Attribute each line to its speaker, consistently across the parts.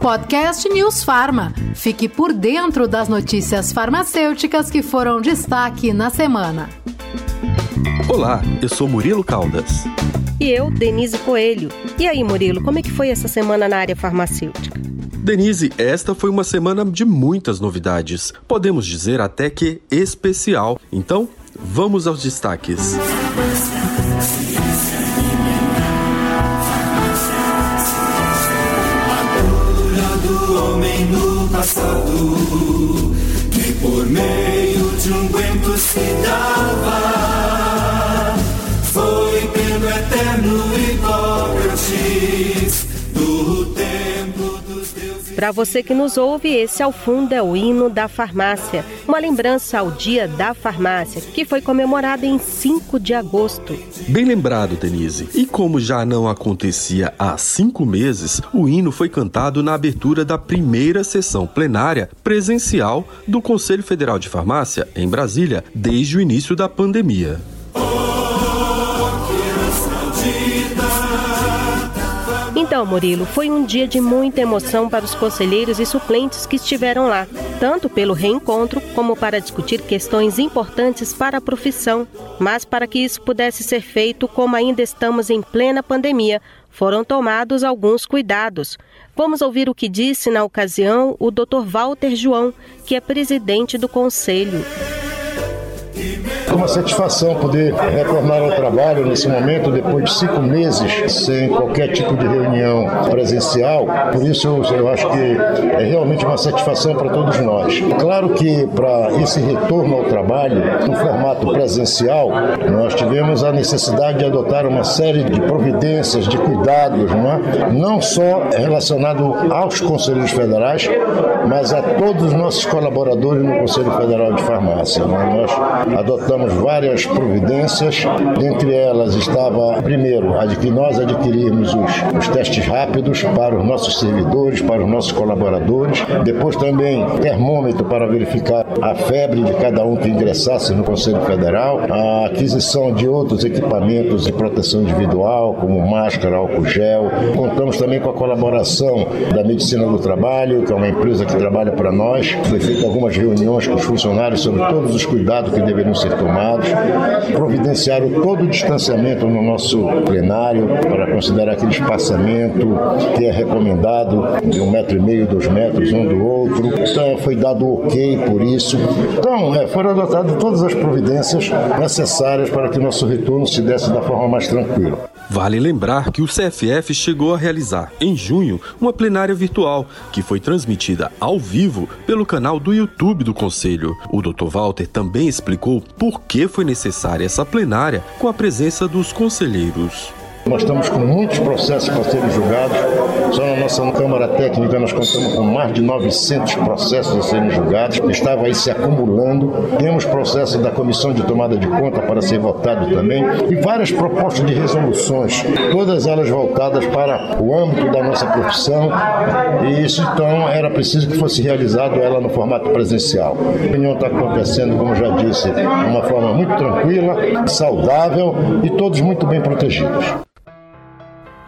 Speaker 1: Podcast News Farma. Fique por dentro das notícias farmacêuticas que foram destaque na semana.
Speaker 2: Olá, eu sou Murilo Caldas.
Speaker 3: E eu, Denise Coelho. E aí, Murilo, como é que foi essa semana na área farmacêutica?
Speaker 2: Denise, esta foi uma semana de muitas novidades. Podemos dizer até que especial. Então, vamos aos destaques.
Speaker 4: Passado que por meio de um guento se dava
Speaker 3: Para você que nos ouve, esse ao fundo é o hino da farmácia, uma lembrança ao Dia da Farmácia, que foi comemorado em 5 de agosto.
Speaker 2: Bem lembrado, Denise. E como já não acontecia há cinco meses, o hino foi cantado na abertura da primeira sessão plenária presencial do Conselho Federal de Farmácia, em Brasília, desde o início da pandemia.
Speaker 3: Então, Murilo, foi um dia de muita emoção para os conselheiros e suplentes que estiveram lá, tanto pelo reencontro como para discutir questões importantes para a profissão. Mas para que isso pudesse ser feito, como ainda estamos em plena pandemia, foram tomados alguns cuidados. Vamos ouvir o que disse na ocasião o Dr. Walter João, que é presidente do conselho.
Speaker 5: Uma satisfação poder retornar ao trabalho nesse momento, depois de cinco meses sem qualquer tipo de reunião presencial. Por isso, eu acho que é realmente uma satisfação para todos nós. Claro que para esse retorno ao trabalho, no formato presencial, nós tivemos a necessidade de adotar uma série de providências, de cuidados, não, é? não só relacionado aos conselheiros federais, mas a todos os nossos colaboradores no Conselho Federal de Farmácia. É? Nós adotamos várias providências, dentre elas estava, primeiro, a de que nós adquirimos os, os testes rápidos para os nossos servidores, para os nossos colaboradores, depois também termômetro para verificar a febre de cada um que ingressasse no Conselho Federal, a aquisição de outros equipamentos de proteção individual, como máscara, álcool gel. Contamos também com a colaboração da Medicina do Trabalho, que é uma empresa que trabalha para nós. Foi feita algumas reuniões com os funcionários sobre todos os cuidados que deveriam ser tomados. Providenciaram todo o distanciamento no nosso plenário para considerar aquele espaçamento que é recomendado de um metro e meio, dois metros um do outro. Então foi dado ok por isso. Então é, foram adotadas todas as providências necessárias para que o nosso retorno se desse da forma mais tranquila.
Speaker 2: Vale lembrar que o CFF chegou a realizar, em junho, uma plenária virtual, que foi transmitida ao vivo pelo canal do YouTube do Conselho. O Dr. Walter também explicou por que foi necessária essa plenária com a presença dos conselheiros.
Speaker 5: Nós estamos com muitos processos para serem julgados. Só na nossa Câmara Técnica nós contamos com mais de 900 processos a serem julgados. Estava aí se acumulando. Temos processos da Comissão de Tomada de Conta para ser votado também. E várias propostas de resoluções, todas elas voltadas para o âmbito da nossa profissão. E isso então era preciso que fosse realizado ela no formato presencial. A reunião está acontecendo, como já disse, de uma forma muito tranquila, saudável e todos muito bem protegidos.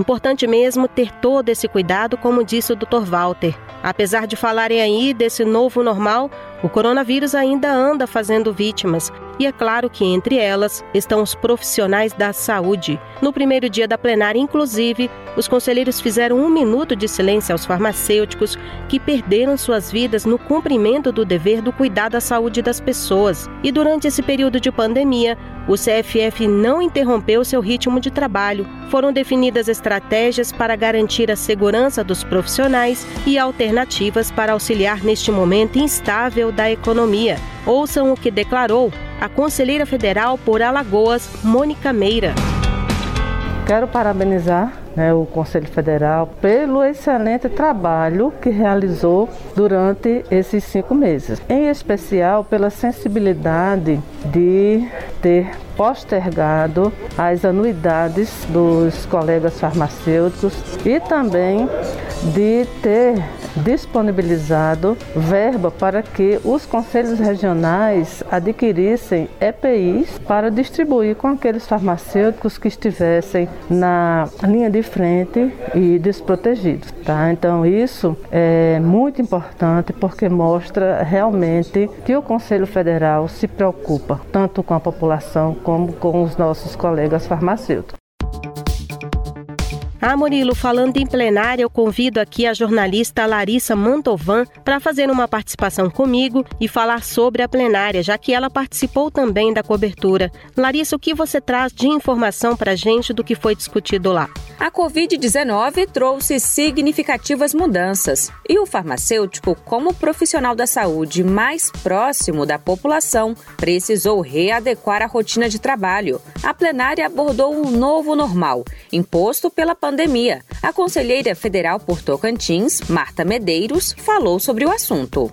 Speaker 3: Importante mesmo ter todo esse cuidado, como disse o Dr. Walter. Apesar de falarem aí desse novo normal, o coronavírus ainda anda fazendo vítimas. E é claro que entre elas estão os profissionais da saúde. No primeiro dia da plenária, inclusive, os conselheiros fizeram um minuto de silêncio aos farmacêuticos que perderam suas vidas no cumprimento do dever do cuidar da saúde das pessoas. E durante esse período de pandemia, o CFF não interrompeu seu ritmo de trabalho. Foram definidas estratégias para garantir a segurança dos profissionais e alternativas para auxiliar neste momento instável da economia. Ouçam o que declarou a conselheira federal por Alagoas, Mônica Meira.
Speaker 6: Quero parabenizar né, o Conselho Federal pelo excelente trabalho que realizou durante esses cinco meses, em especial pela sensibilidade de ter postergado as anuidades dos colegas farmacêuticos e também de ter disponibilizado verba para que os conselhos regionais adquirissem EPIs para distribuir com aqueles farmacêuticos que estivessem na linha de de frente e desprotegidos. Tá? Então, isso é muito importante porque mostra realmente que o Conselho Federal se preocupa tanto com a população como com os nossos colegas farmacêuticos.
Speaker 3: Ah, Murilo, falando em plenária, eu convido aqui a jornalista Larissa Mantovan para fazer uma participação comigo e falar sobre a plenária, já que ela participou também da cobertura. Larissa, o que você traz de informação para a gente do que foi discutido lá?
Speaker 7: A Covid-19 trouxe significativas mudanças e o farmacêutico, como profissional da saúde mais próximo da população, precisou readequar a rotina de trabalho. A plenária abordou um novo normal, imposto pela pandemia pandemia. A conselheira federal por Tocantins, Marta Medeiros, falou sobre o assunto.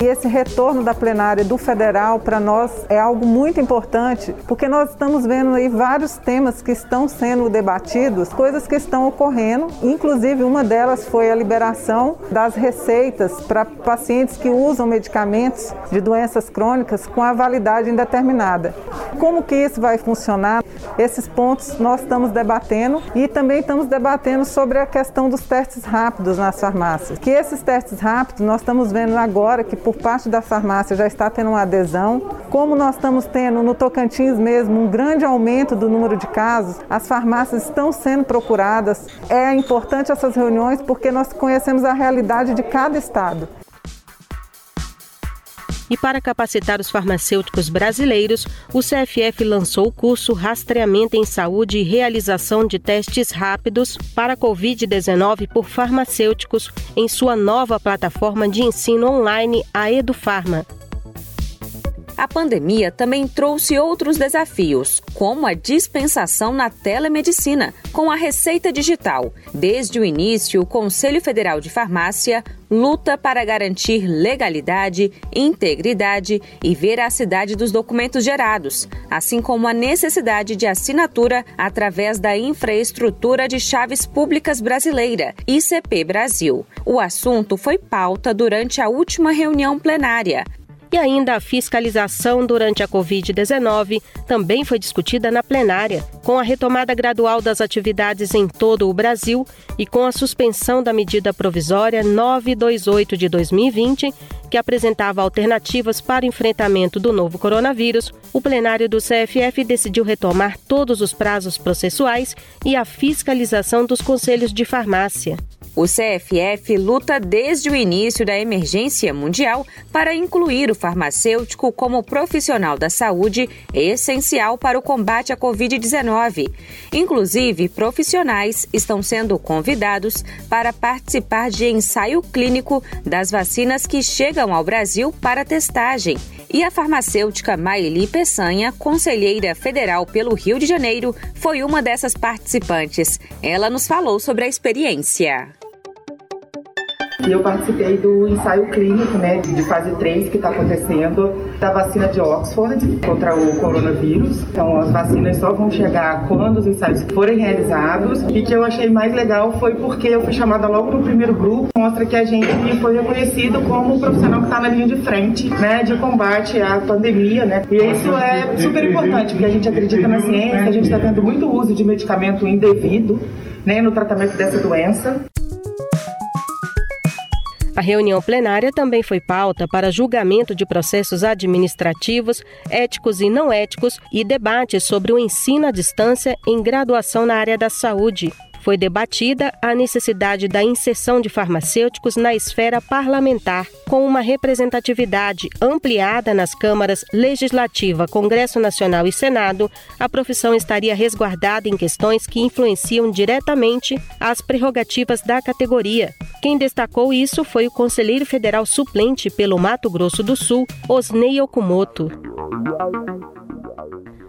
Speaker 8: E esse retorno da plenária do federal para nós é algo muito importante, porque nós estamos vendo aí vários temas que estão sendo debatidos, coisas que estão ocorrendo, inclusive uma delas foi a liberação das receitas para pacientes que usam medicamentos de doenças crônicas com a validade indeterminada. Como que isso vai funcionar? Esses pontos nós estamos debatendo e também estamos debatendo sobre a questão dos testes rápidos nas farmácias. Que esses testes rápidos nós estamos vendo agora que por parte da farmácia já está tendo uma adesão. Como nós estamos tendo no Tocantins mesmo um grande aumento do número de casos, as farmácias estão sendo procuradas. É importante essas reuniões porque nós conhecemos a realidade de cada estado.
Speaker 3: E para capacitar os farmacêuticos brasileiros, o CFF lançou o curso Rastreamento em Saúde e Realização de Testes Rápidos para a Covid-19 por farmacêuticos em sua nova plataforma de ensino online, a EduFarma.
Speaker 7: A pandemia também trouxe outros desafios, como a dispensação na telemedicina, com a receita digital. Desde o início, o Conselho Federal de Farmácia luta para garantir legalidade, integridade e veracidade dos documentos gerados, assim como a necessidade de assinatura através da infraestrutura de chaves públicas brasileira, ICP Brasil. O assunto foi pauta durante a última reunião plenária.
Speaker 3: E ainda a fiscalização durante a Covid-19 também foi discutida na plenária, com a retomada gradual das atividades em todo o Brasil e com a suspensão da medida provisória 928 de 2020, que apresentava alternativas para enfrentamento do novo coronavírus. O plenário do CFF decidiu retomar todos os prazos processuais e a fiscalização dos conselhos de farmácia.
Speaker 7: O CFF luta desde o início da emergência mundial para incluir o farmacêutico como profissional da saúde essencial para o combate à Covid-19. Inclusive, profissionais estão sendo convidados para participar de ensaio clínico das vacinas que chegam ao Brasil para testagem. E a farmacêutica Maeli Peçanha, conselheira federal pelo Rio de Janeiro, foi uma dessas participantes. Ela nos falou sobre a experiência.
Speaker 9: E eu participei do ensaio clínico, né, de fase 3 que está acontecendo da vacina de Oxford contra o coronavírus. Então, as vacinas só vão chegar quando os ensaios forem realizados. E que eu achei mais legal foi porque eu fui chamada logo no primeiro grupo, mostra que a gente foi reconhecido como um profissional que está na linha de frente, né, de combate à pandemia, né. E isso é super importante, porque a gente acredita na ciência, a gente está tendo muito uso de medicamento indevido, né, no tratamento dessa doença.
Speaker 3: A reunião plenária também foi pauta para julgamento de processos administrativos, éticos e não éticos e debates sobre o ensino à distância em graduação na área da saúde foi debatida a necessidade da inserção de farmacêuticos na esfera parlamentar, com uma representatividade ampliada nas câmaras Legislativa, Congresso Nacional e Senado. A profissão estaria resguardada em questões que influenciam diretamente as prerrogativas da categoria. Quem destacou isso foi o conselheiro federal suplente pelo Mato Grosso do Sul, Osnei Okumoto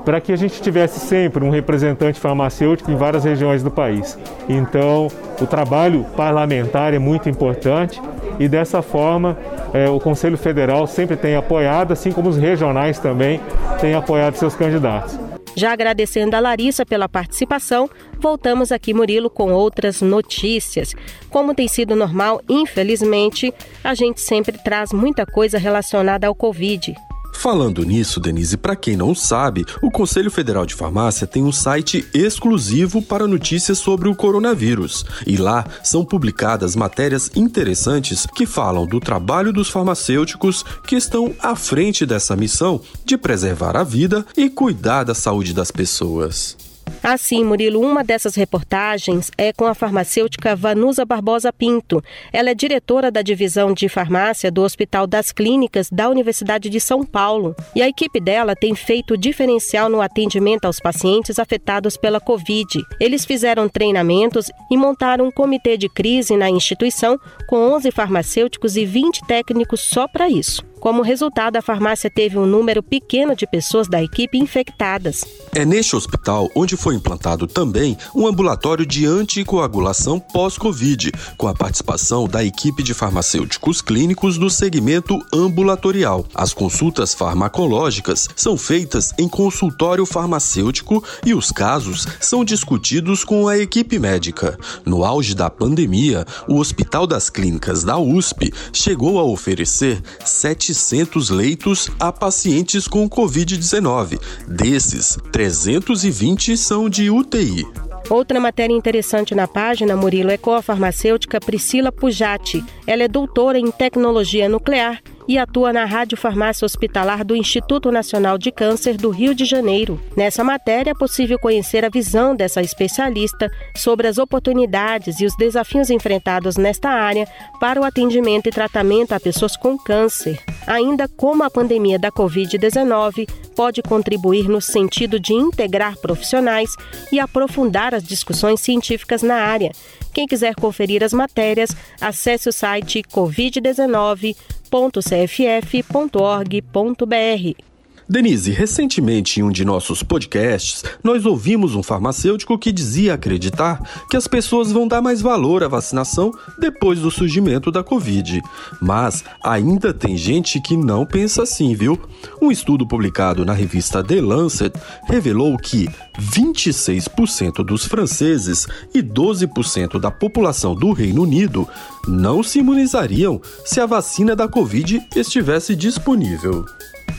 Speaker 10: para que a gente tivesse sempre um representante farmacêutico em várias regiões do país. Então, o trabalho parlamentar é muito importante e dessa forma é, o Conselho Federal sempre tem apoiado, assim como os regionais também têm apoiado seus candidatos.
Speaker 3: Já agradecendo a Larissa pela participação, voltamos aqui, Murilo, com outras notícias. Como tem sido normal, infelizmente, a gente sempre traz muita coisa relacionada ao Covid.
Speaker 2: Falando nisso, Denise, para quem não sabe, o Conselho Federal de Farmácia tem um site exclusivo para notícias sobre o coronavírus. E lá são publicadas matérias interessantes que falam do trabalho dos farmacêuticos que estão à frente dessa missão de preservar a vida e cuidar da saúde das pessoas.
Speaker 3: Assim, Murilo, uma dessas reportagens é com a farmacêutica Vanusa Barbosa Pinto. Ela é diretora da divisão de farmácia do Hospital das Clínicas da Universidade de São Paulo. E a equipe dela tem feito diferencial no atendimento aos pacientes afetados pela Covid. Eles fizeram treinamentos e montaram um comitê de crise na instituição com 11 farmacêuticos e 20 técnicos só para isso. Como resultado, a farmácia teve um número pequeno de pessoas da equipe infectadas.
Speaker 2: É neste hospital onde foi implantado também um ambulatório de anticoagulação pós-Covid, com a participação da equipe de farmacêuticos clínicos do segmento ambulatorial. As consultas farmacológicas são feitas em consultório farmacêutico e os casos são discutidos com a equipe médica. No auge da pandemia, o Hospital das Clínicas da USP chegou a oferecer 7 700 leitos a pacientes com Covid-19. Desses, 320 são de UTI.
Speaker 3: Outra matéria interessante na página, Murilo, é com a farmacêutica Priscila Pujati. Ela é doutora em tecnologia nuclear e atua na Rádio Farmácia Hospitalar do Instituto Nacional de Câncer do Rio de Janeiro. Nessa matéria é possível conhecer a visão dessa especialista sobre as oportunidades e os desafios enfrentados nesta área para o atendimento e tratamento a pessoas com câncer. Ainda como a pandemia da Covid-19 pode contribuir no sentido de integrar profissionais e aprofundar as discussões científicas na área. Quem quiser conferir as matérias, acesse o site covid19 www.cff.org.br.
Speaker 2: Denise, recentemente em um de nossos podcasts, nós ouvimos um farmacêutico que dizia acreditar que as pessoas vão dar mais valor à vacinação depois do surgimento da Covid. Mas ainda tem gente que não pensa assim, viu? Um estudo publicado na revista The Lancet revelou que 26% dos franceses e 12% da população do Reino Unido não se imunizariam se a vacina da Covid estivesse disponível.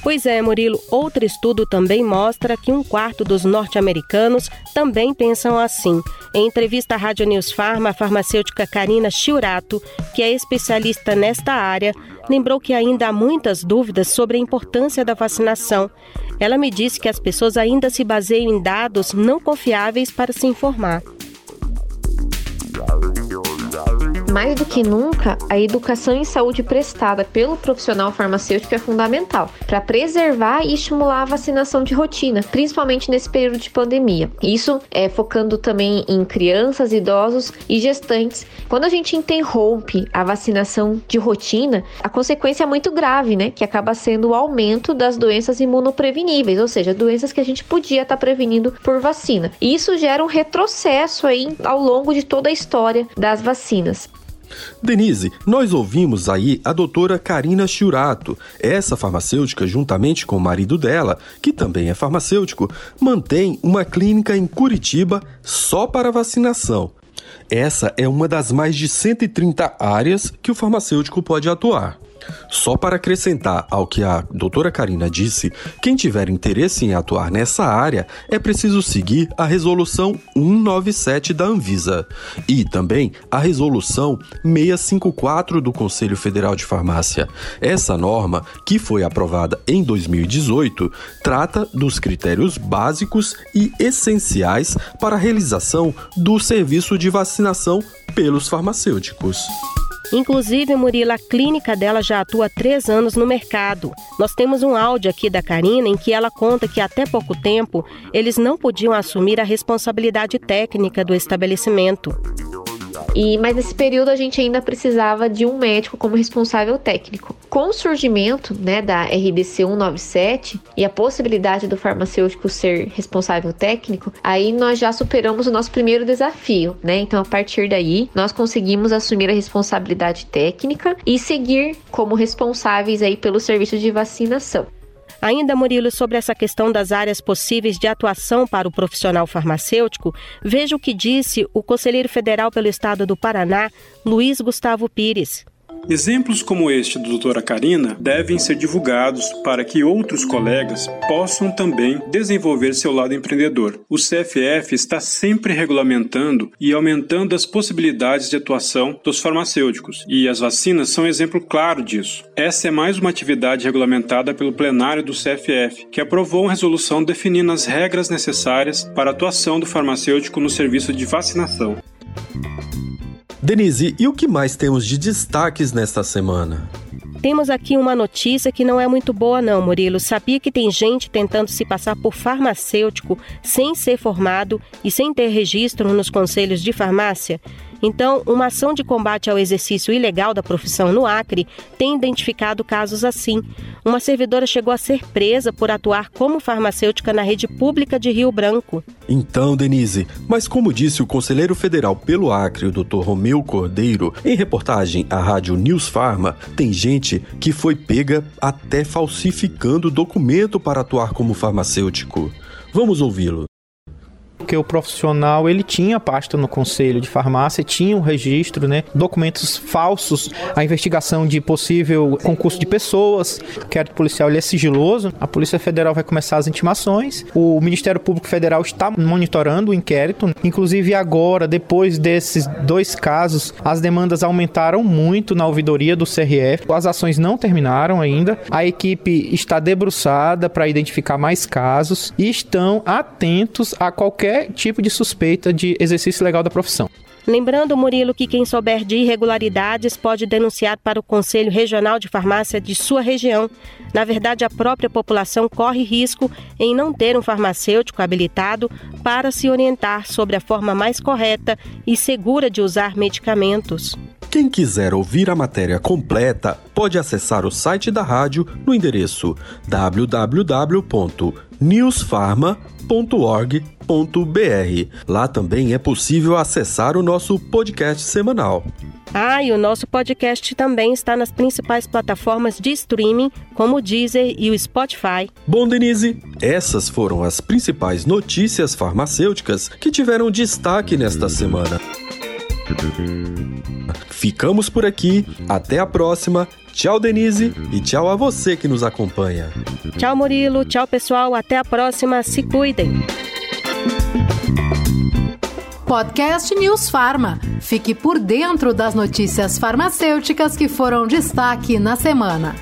Speaker 3: Pois é, Murilo, outro estudo também mostra que um quarto dos norte-americanos também pensam assim. Em entrevista à Rádio News Pharma, a farmacêutica Karina Chiurato, que é especialista nesta área, lembrou que ainda há muitas dúvidas sobre a importância da vacinação. Ela me disse que as pessoas ainda se baseiam em dados não confiáveis para se informar.
Speaker 11: Mais do que nunca, a educação em saúde prestada pelo profissional farmacêutico é fundamental para preservar e estimular a vacinação de rotina, principalmente nesse período de pandemia. Isso é focando também em crianças, idosos e gestantes. Quando a gente interrompe a vacinação de rotina, a consequência é muito grave, né? Que acaba sendo o aumento das doenças imunopreveníveis, ou seja, doenças que a gente podia estar tá prevenindo por vacina. E isso gera um retrocesso aí ao longo de toda a história das vacinas.
Speaker 2: Denise, nós ouvimos aí a doutora Karina Chiurato. Essa farmacêutica, juntamente com o marido dela, que também é farmacêutico, mantém uma clínica em Curitiba só para vacinação. Essa é uma das mais de 130 áreas que o farmacêutico pode atuar. Só para acrescentar ao que a doutora Karina disse, quem tiver interesse em atuar nessa área é preciso seguir a Resolução 197 da Anvisa e também a Resolução 654 do Conselho Federal de Farmácia. Essa norma, que foi aprovada em 2018, trata dos critérios básicos e essenciais para a realização do serviço de vacinação pelos farmacêuticos.
Speaker 3: Inclusive, Murila, a clínica dela já atua há três anos no mercado. Nós temos um áudio aqui da Karina em que ela conta que até pouco tempo eles não podiam assumir a responsabilidade técnica do estabelecimento.
Speaker 11: E, mas nesse período a gente ainda precisava de um médico como responsável técnico. Com o surgimento né, da RDC 197 e a possibilidade do farmacêutico ser responsável técnico, aí nós já superamos o nosso primeiro desafio, né? Então, a partir daí, nós conseguimos assumir a responsabilidade técnica e seguir como responsáveis aí pelo serviço de vacinação.
Speaker 3: Ainda, Murilo, sobre essa questão das áreas possíveis de atuação para o profissional farmacêutico, veja o que disse o conselheiro federal pelo estado do Paraná, Luiz Gustavo Pires.
Speaker 12: Exemplos como este do doutora Karina devem ser divulgados para que outros colegas possam também desenvolver seu lado empreendedor. O CFF está sempre regulamentando e aumentando as possibilidades de atuação dos farmacêuticos, e as vacinas são exemplo claro disso. Essa é mais uma atividade regulamentada pelo plenário do CFF, que aprovou uma resolução definindo as regras necessárias para a atuação do farmacêutico no serviço de vacinação.
Speaker 2: Denise, e o que mais temos de destaques nesta semana?
Speaker 3: Temos aqui uma notícia que não é muito boa, não, Murilo. Sabia que tem gente tentando se passar por farmacêutico sem ser formado e sem ter registro nos conselhos de farmácia? Então, uma ação de combate ao exercício ilegal da profissão no Acre tem identificado casos assim. Uma servidora chegou a ser presa por atuar como farmacêutica na rede pública de Rio Branco.
Speaker 2: Então, Denise, mas como disse o conselheiro federal pelo Acre, o Dr. Romeu Cordeiro, em reportagem à rádio News Pharma, tem gente que foi pega até falsificando documento para atuar como farmacêutico. Vamos ouvi-lo
Speaker 13: porque o profissional ele tinha pasta no conselho de farmácia, tinha um registro, né, documentos falsos, a investigação de possível concurso de pessoas, o inquérito policial ele é sigiloso, a Polícia Federal vai começar as intimações, o Ministério Público Federal está monitorando o inquérito, inclusive agora, depois desses dois casos, as demandas aumentaram muito na ouvidoria do CRF, as ações não terminaram ainda, a equipe está debruçada para identificar mais casos e estão atentos a qualquer qualquer tipo de suspeita de exercício legal da profissão.
Speaker 3: Lembrando, Murilo, que quem souber de irregularidades pode denunciar para o Conselho Regional de Farmácia de sua região. Na verdade, a própria população corre risco em não ter um farmacêutico habilitado para se orientar sobre a forma mais correta e segura de usar medicamentos.
Speaker 2: Quem quiser ouvir a matéria completa pode acessar o site da rádio no endereço www.newsfarma.org Lá também é possível acessar o nosso podcast semanal.
Speaker 3: Ah, e o nosso podcast também está nas principais plataformas de streaming, como o Deezer e o Spotify.
Speaker 2: Bom, Denise, essas foram as principais notícias farmacêuticas que tiveram destaque nesta semana. Ficamos por aqui, até a próxima. Tchau, Denise, e tchau a você que nos acompanha.
Speaker 3: Tchau, Murilo. Tchau, pessoal. Até a próxima. Se cuidem.
Speaker 1: Podcast News Farma. Fique por dentro das notícias farmacêuticas que foram destaque na semana.